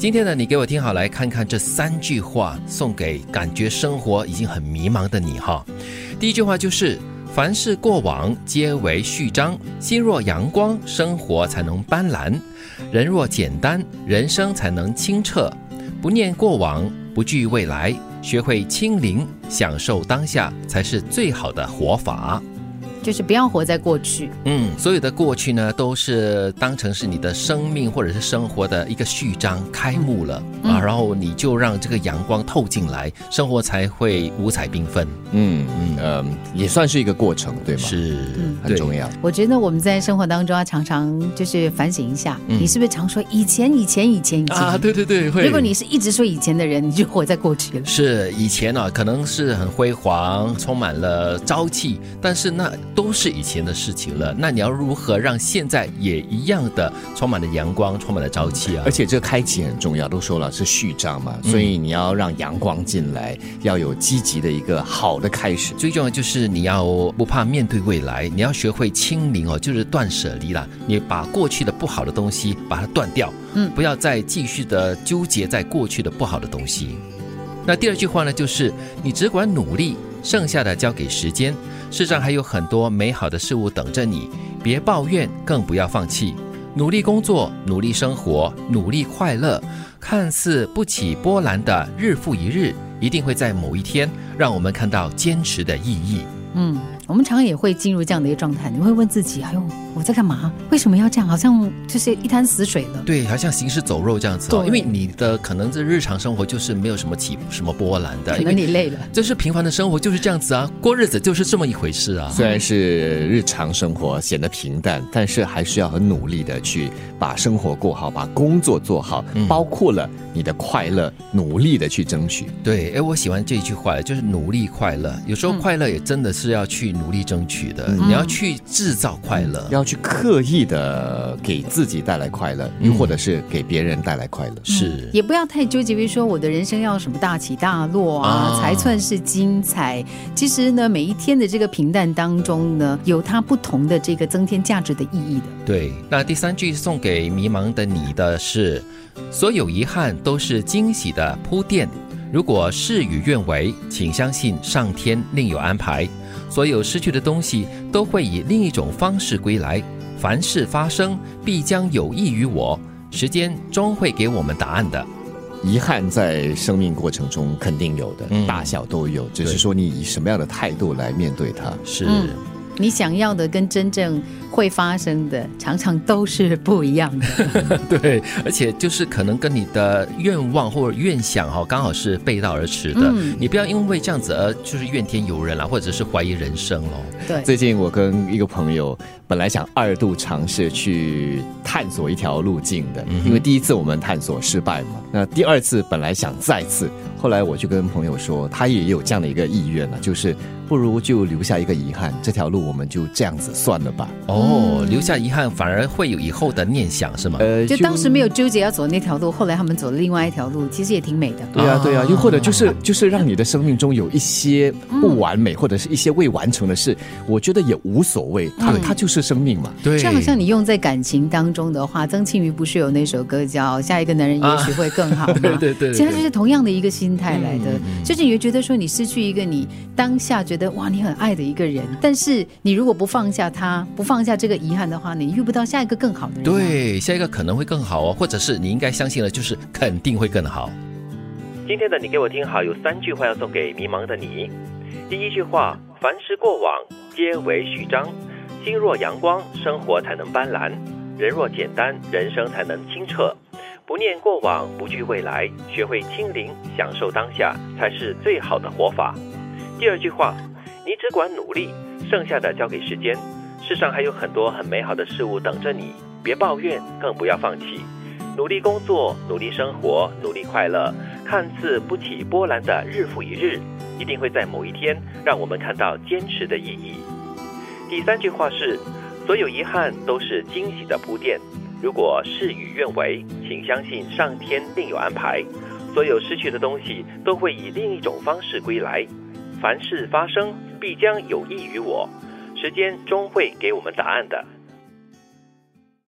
今天呢，你给我听好，来看看这三句话，送给感觉生活已经很迷茫的你哈。第一句话就是：凡事过往皆为序章，心若阳光，生活才能斑斓；人若简单，人生才能清澈。不念过往，不惧未来，学会清零，享受当下，才是最好的活法。就是不要活在过去。嗯，所有的过去呢，都是当成是你的生命或者是生活的一个序章开幕了啊，然后你就让这个阳光透进来，生活才会五彩缤纷。嗯嗯呃，也算是一个过程，对吗？是，很重要。我觉得我们在生活当中要常常就是反省一下，你是不是常说以前以前以前以前啊？对对对，会。如果你是一直说以前的人，你就活在过去了。是以前呢，可能是很辉煌，充满了朝气，但是那。都是以前的事情了，那你要如何让现在也一样的充满了阳光，充满了朝气啊？而且这个开启很重要，都说了是序章嘛，所以你要让阳光进来，要有积极的一个好的开始。最重要就是你要不怕面对未来，你要学会清零哦，就是断舍离啦。你把过去的不好的东西把它断掉，嗯，不要再继续的纠结在过去的不好的东西。那第二句话呢，就是你只管努力，剩下的交给时间。世上还有很多美好的事物等着你，别抱怨，更不要放弃，努力工作，努力生活，努力快乐。看似不起波澜的日复一日，一定会在某一天让我们看到坚持的意义。嗯。我们常常也会进入这样的一个状态，你会问自己：哎呦，我在干嘛？为什么要这样？好像就是一滩死水了。对，好像行尸走肉这样子。对，因为你的可能这日常生活就是没有什么起什么波澜的。可能你累了。就是平凡的生活就是这样子啊，过日子就是这么一回事啊。虽然是日常生活显得平淡，但是还是要很努力的去把生活过好，把工作做好，包括了你的快乐，努力的去争取。对，哎，我喜欢这一句话，就是努力快乐。有时候快乐也真的是要去。努力争取的，你要去制造快乐，要去刻意的给自己带来快乐，又或者是给别人带来快乐，是也不要太纠结于说我的人生要什么大起大落啊，才算是精彩。其实呢，每一天的这个平淡当中呢，有它不同的这个增添价值的意义的。对，那第三句送给迷茫的你的是：所有遗憾都是惊喜的铺垫。如果事与愿违，请相信上天另有安排。所有失去的东西都会以另一种方式归来。凡事发生，必将有益于我。时间终会给我们答案的。遗憾在生命过程中肯定有的，大小都有，只是说你以什么样的态度来面对它。是。你想要的跟真正会发生的，常常都是不一样的。对，而且就是可能跟你的愿望或者愿想哈，刚好是背道而驰的。你不要因为这样子而就是怨天尤人了，或者是怀疑人生喽。对，最近我跟一个朋友本来想二度尝试去探索一条路径的，因为第一次我们探索失败嘛，那第二次本来想再次，后来我就跟朋友说，他也有这样的一个意愿了，就是。不如就留下一个遗憾，这条路我们就这样子算了吧。哦，留下遗憾反而会有以后的念想，是吗？呃，就当时没有纠结要走那条路，后来他们走了另外一条路，其实也挺美的。对啊，对啊，又或者就是就是让你的生命中有一些不完美，或者是一些未完成的事，我觉得也无所谓，它它就是生命嘛。对，就好像你用在感情当中的话，曾庆瑜不是有那首歌叫《下一个男人也许会更好》吗？对对对，其实就是同样的一个心态来的，就是你会觉得说你失去一个你当下觉得。哇，你很爱的一个人，但是你如果不放下他，不放下这个遗憾的话，你遇不到下一个更好的人。对，下一个可能会更好哦，或者是你应该相信了，就是肯定会更好。今天的你给我听好，有三句话要送给迷茫的你。第一句话：凡事过往皆为序章，心若阳光，生活才能斑斓；人若简单，人生才能清澈。不念过往，不惧未来，学会清零，享受当下，才是最好的活法。第二句话，你只管努力，剩下的交给时间。世上还有很多很美好的事物等着你，别抱怨，更不要放弃。努力工作，努力生活，努力快乐。看似不起波澜的日复一日，一定会在某一天让我们看到坚持的意义。第三句话是，所有遗憾都是惊喜的铺垫。如果事与愿违，请相信上天另有安排。所有失去的东西都会以另一种方式归来。凡事发生，必将有益于我。时间终会给我们答案的。